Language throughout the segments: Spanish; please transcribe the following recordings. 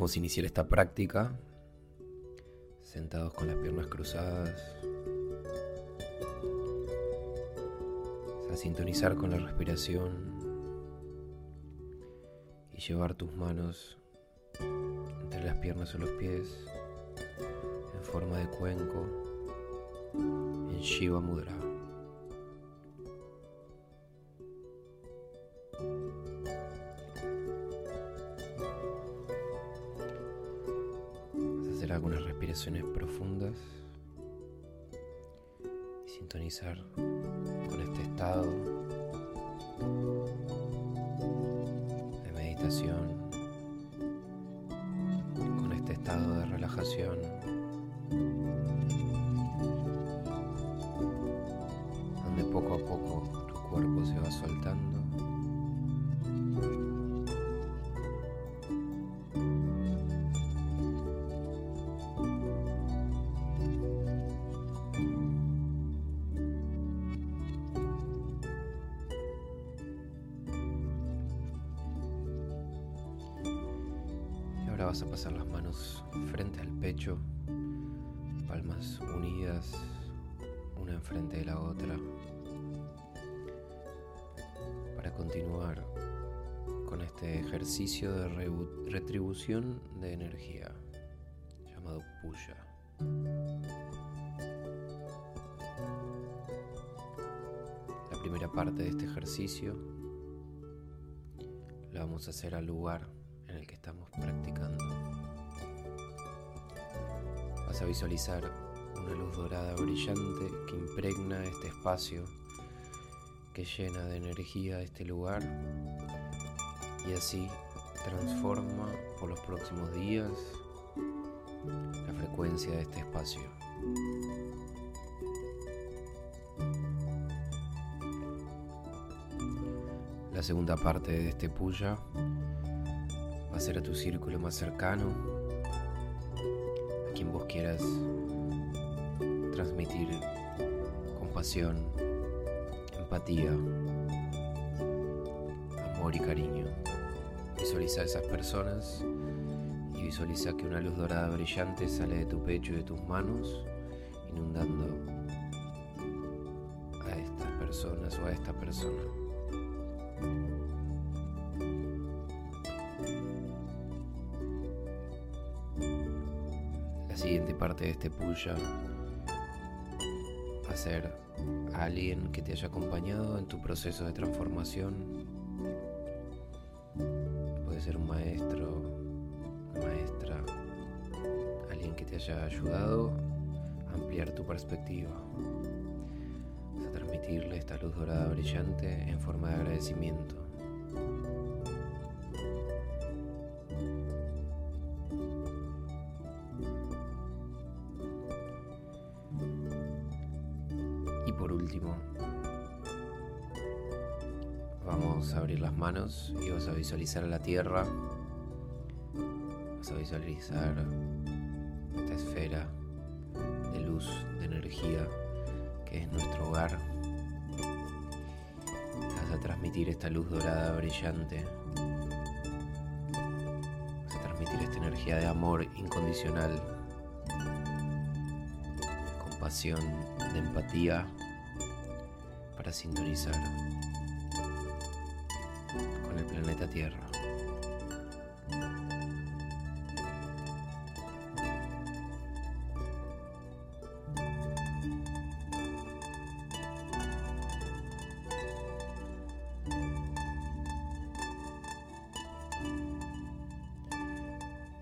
Vamos a iniciar esta práctica sentados con las piernas cruzadas. A sintonizar con la respiración y llevar tus manos entre las piernas o los pies en forma de cuenco en Shiva Mudra. Algunas respiraciones profundas y sintonizar con este estado de meditación, con este estado de relajación. donde poco a poco tu cuerpo se va soltando a pasar las manos frente al pecho, palmas unidas, una enfrente de la otra, para continuar con este ejercicio de retribución de energía llamado Puya. La primera parte de este ejercicio la vamos a hacer al lugar en el que estamos practicando. Vas a visualizar una luz dorada brillante que impregna este espacio, que llena de energía este lugar y así transforma por los próximos días la frecuencia de este espacio. La segunda parte de este puya ser a tu círculo más cercano, a quien vos quieras transmitir compasión, empatía, amor y cariño. Visualiza a esas personas y visualiza que una luz dorada brillante sale de tu pecho y de tus manos, inundando a estas personas o a esta persona. Siguiente parte de este puya ser a alguien que te haya acompañado en tu proceso de transformación. Puede ser un maestro, maestra, alguien que te haya ayudado a ampliar tu perspectiva. Vas a transmitirle esta luz dorada brillante en forma de agradecimiento. Vamos a abrir las manos y vas a visualizar la tierra. Vas a visualizar esta esfera de luz, de energía que es nuestro hogar. Vas a transmitir esta luz dorada brillante. Vas a transmitir esta energía de amor incondicional, de compasión, de empatía para sintonizar con el planeta Tierra.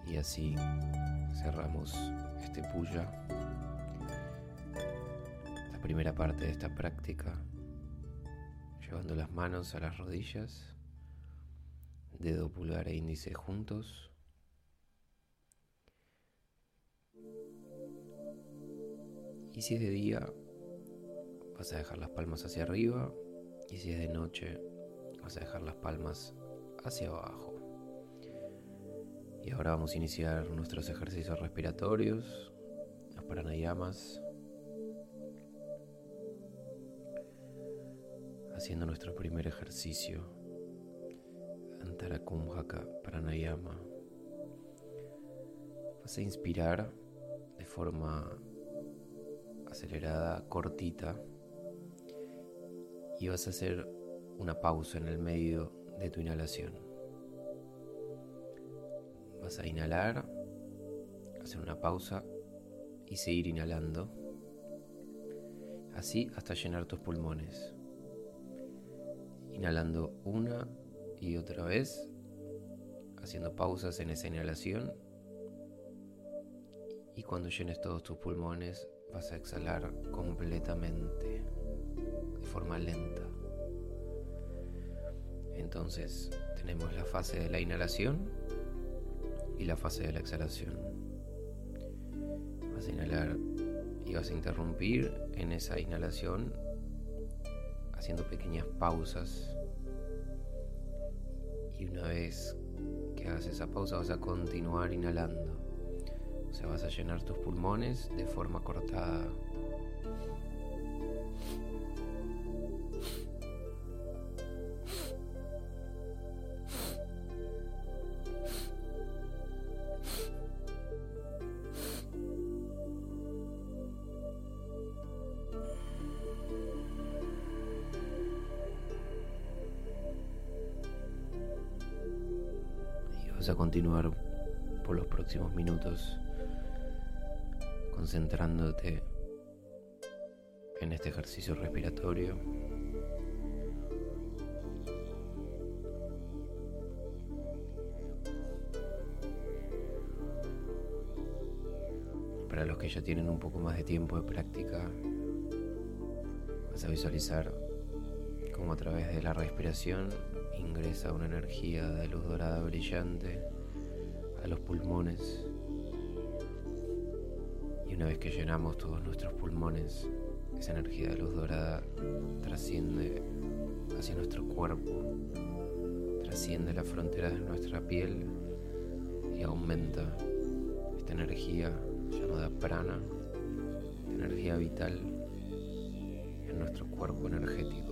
Y así cerramos este puya, la primera parte de esta práctica, llevando las manos a las rodillas, dedo pulgar e índice juntos. Y si es de día, vas a dejar las palmas hacia arriba. Y si es de noche, vas a dejar las palmas hacia abajo. Y ahora vamos a iniciar nuestros ejercicios respiratorios, los pranayamas, haciendo nuestro primer ejercicio, Antarakumhaka Pranayama. Vas a inspirar de forma acelerada, cortita, y vas a hacer una pausa en el medio de tu inhalación. Vas a inhalar, hacer una pausa y seguir inhalando. Así hasta llenar tus pulmones. Inhalando una y otra vez, haciendo pausas en esa inhalación. Y cuando llenes todos tus pulmones, vas a exhalar completamente, de forma lenta. Entonces tenemos la fase de la inhalación y la fase de la exhalación. Vas a inhalar y vas a interrumpir en esa inhalación haciendo pequeñas pausas. Y una vez que hagas esa pausa vas a continuar inhalando. O sea, vas a llenar tus pulmones de forma cortada. Continuar por los próximos minutos concentrándote en este ejercicio respiratorio. Para los que ya tienen un poco más de tiempo de práctica, vas a visualizar cómo a través de la respiración ingresa una energía de luz dorada brillante pulmones. Y una vez que llenamos todos nuestros pulmones, esa energía de luz dorada trasciende hacia nuestro cuerpo, trasciende las fronteras de nuestra piel y aumenta esta energía llamada prana, energía vital en nuestro cuerpo energético.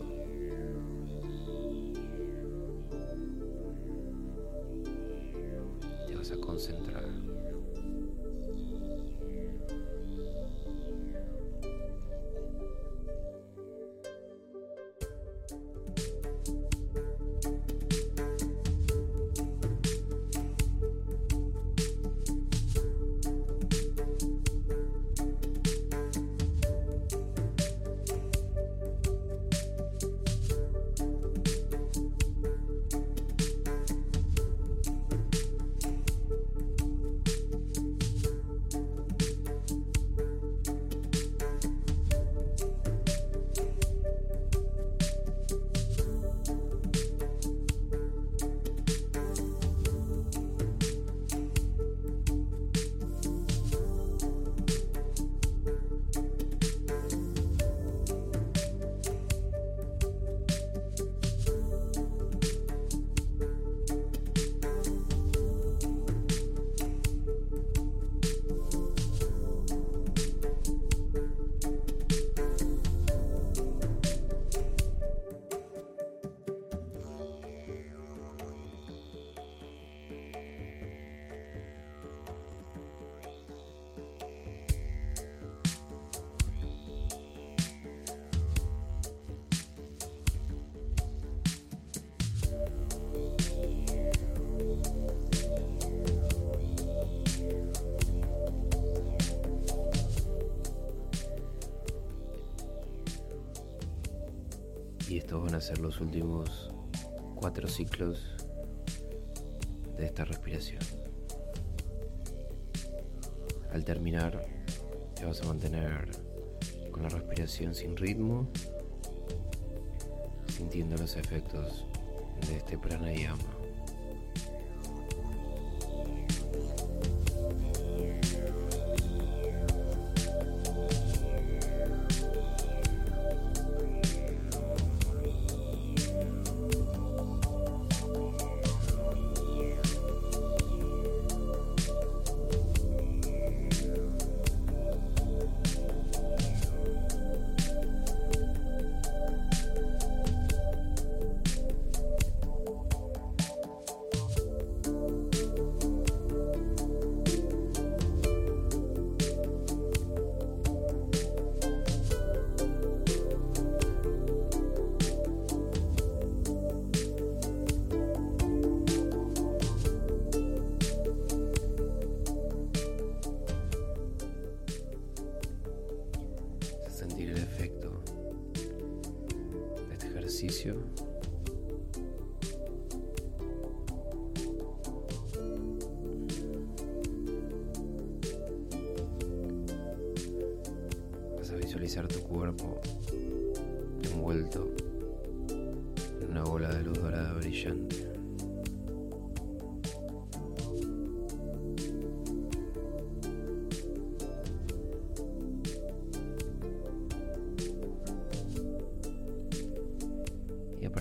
Ser los últimos cuatro ciclos de esta respiración. Al terminar, te vas a mantener con la respiración sin ritmo, sintiendo los efectos de este pranayama.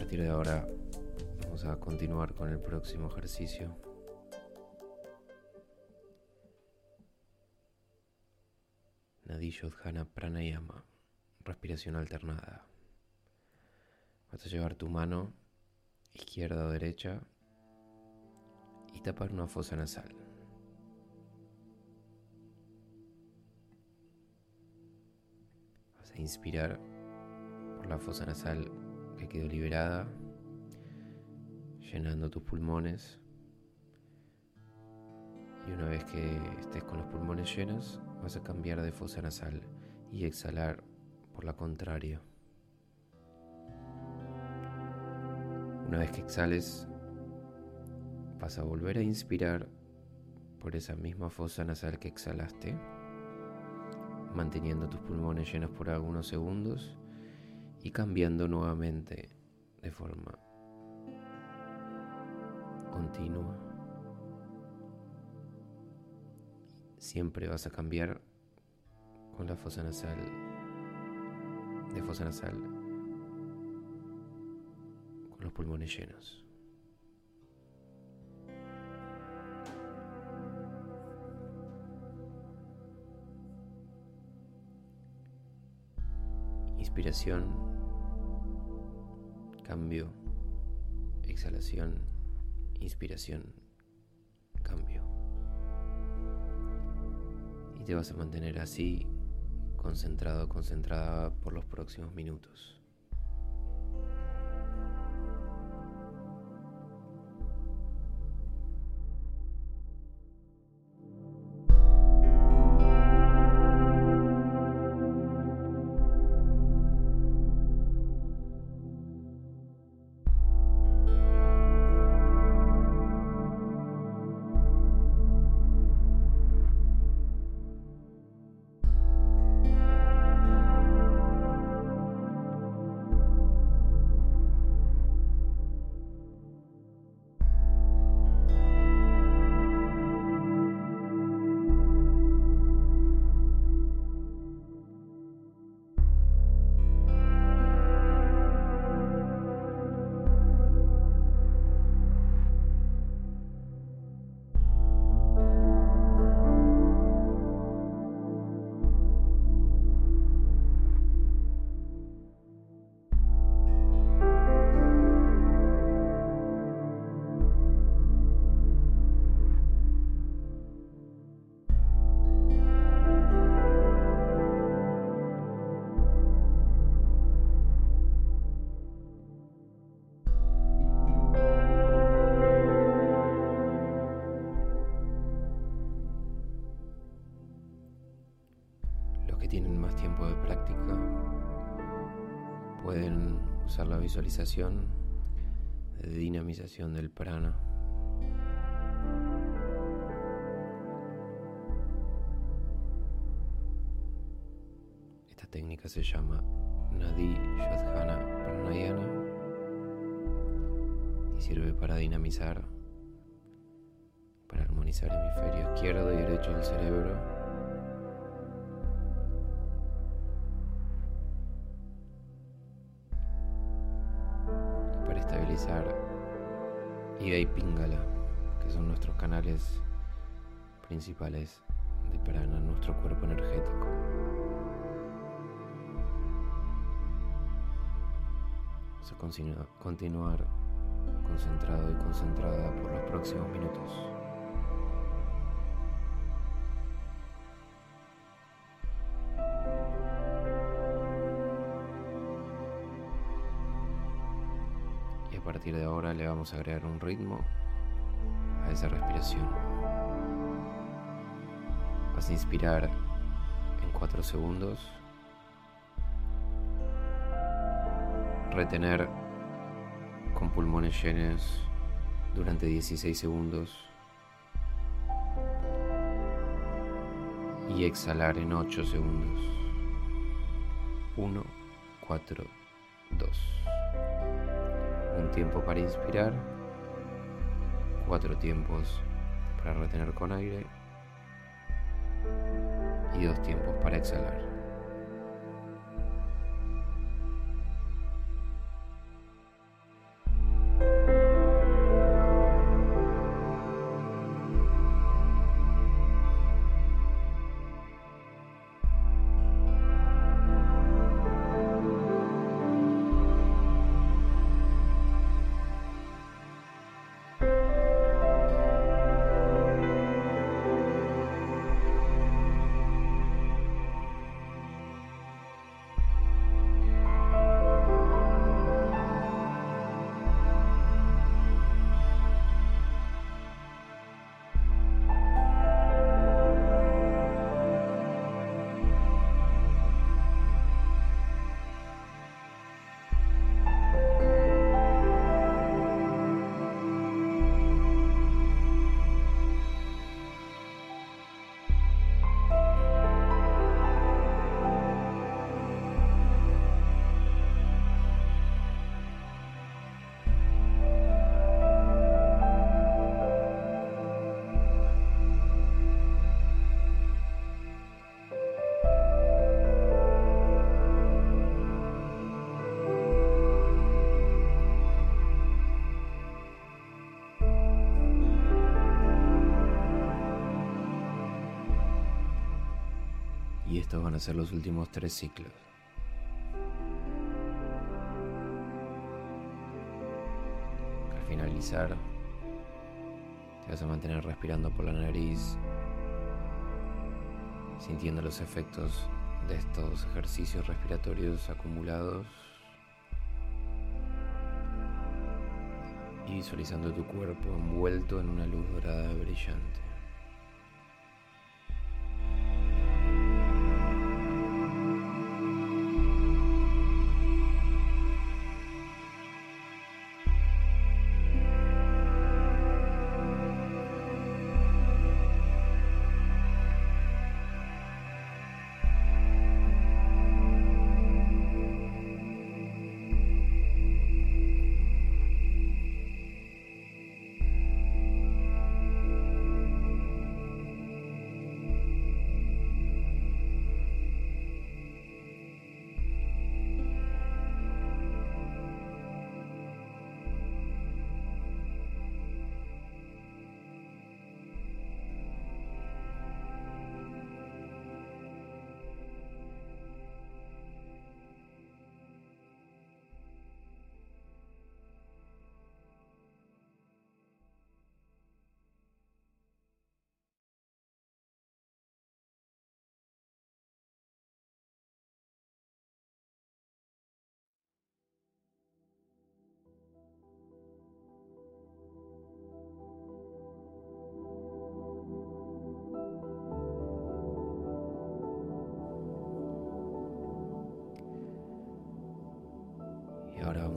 De ahora vamos a continuar con el próximo ejercicio. Nadishodhana Pranayama, respiración alternada. Vas a llevar tu mano izquierda o derecha y tapar una fosa nasal. Vas a inspirar por la fosa nasal que quedó liberada, llenando tus pulmones. Y una vez que estés con los pulmones llenos, vas a cambiar de fosa nasal y exhalar por la contraria. Una vez que exhales, vas a volver a inspirar por esa misma fosa nasal que exhalaste, manteniendo tus pulmones llenos por algunos segundos y cambiando nuevamente de forma continua. Siempre vas a cambiar con la fosa nasal, de fosa nasal, con los pulmones llenos. Inspiración cambio, exhalación, inspiración, cambio. Y te vas a mantener así, concentrado, concentrada por los próximos minutos. Visualización de dinamización del prana. Esta técnica se llama Nadi Yodhana Pranayana y sirve para dinamizar, para armonizar hemisferio izquierdo y derecho del cerebro Ida y Pingala, que son nuestros canales principales de prana, nuestro cuerpo energético. Vamos a continuar concentrado y concentrada por los próximos minutos. Partir de ahora le vamos a agregar un ritmo a esa respiración. Vas a inspirar en 4 segundos. Retener con pulmones llenos durante 16 segundos. Y exhalar en 8 segundos. 1, 4, 2 un tiempo para inspirar, cuatro tiempos para retener con aire y dos tiempos para exhalar. Van a ser los últimos tres ciclos. Al finalizar, te vas a mantener respirando por la nariz, sintiendo los efectos de estos ejercicios respiratorios acumulados y visualizando tu cuerpo envuelto en una luz dorada brillante.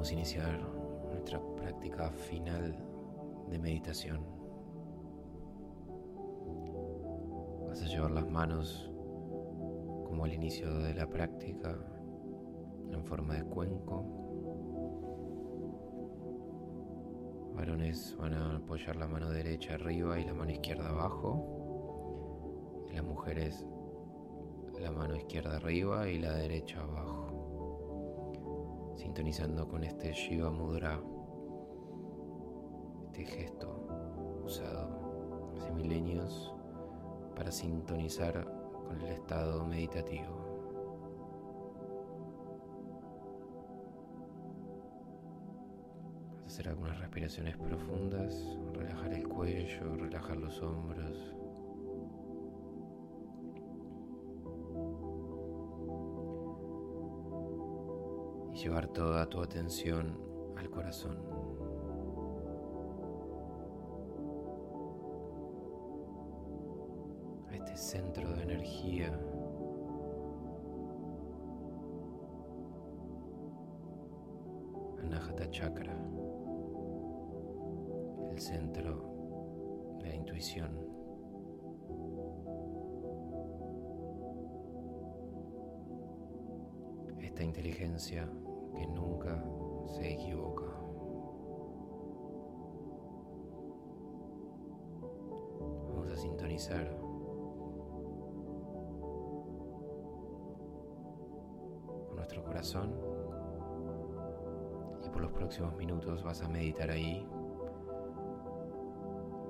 Vamos a iniciar nuestra práctica final de meditación. Vas a llevar las manos como al inicio de la práctica en forma de cuenco. Varones van a apoyar la mano derecha arriba y la mano izquierda abajo. Las mujeres la mano izquierda arriba y la derecha abajo. Sintonizando con este Shiva Mudra, este gesto usado hace milenios para sintonizar con el estado meditativo. hacer algunas respiraciones profundas, relajar el cuello, relajar los hombros. Llevar toda tu atención al corazón. A este centro de energía Anahata Chakra centro de la intuición. Esta inteligencia nunca se equivoca. Vamos a sintonizar con nuestro corazón y por los próximos minutos vas a meditar ahí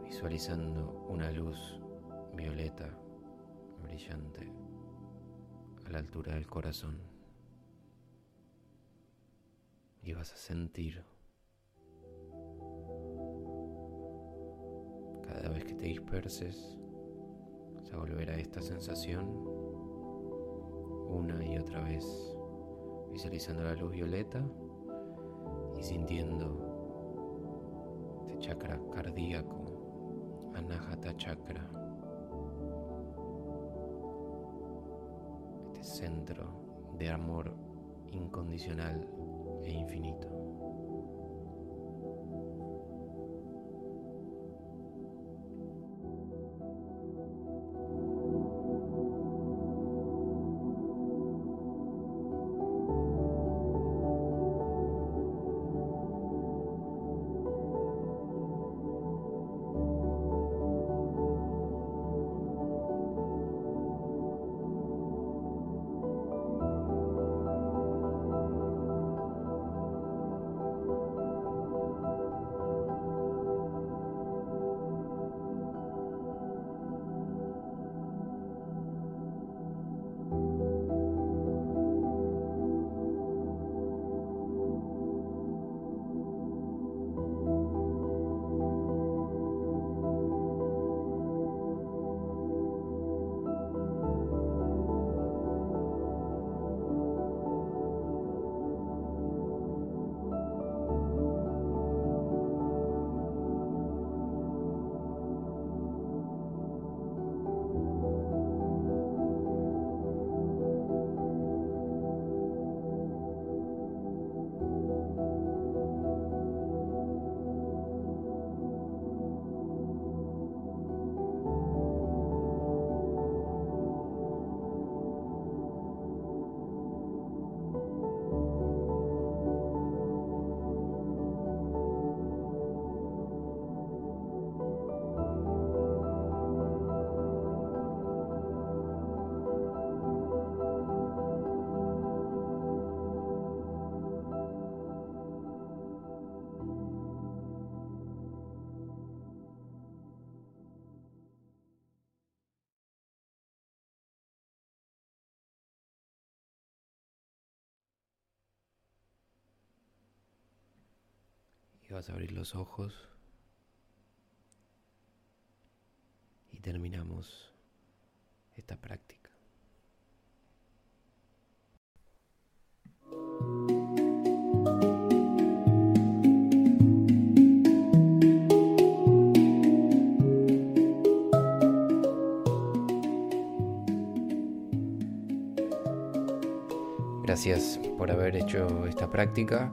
visualizando una luz violeta brillante a la altura del corazón. Y vas a sentir cada vez que te disperses, vas a volver a esta sensación una y otra vez, visualizando la luz violeta y sintiendo este chakra cardíaco Anahata Chakra, este centro de amor incondicional e infinito. Vas a abrir los ojos y terminamos esta práctica. Gracias por haber hecho esta práctica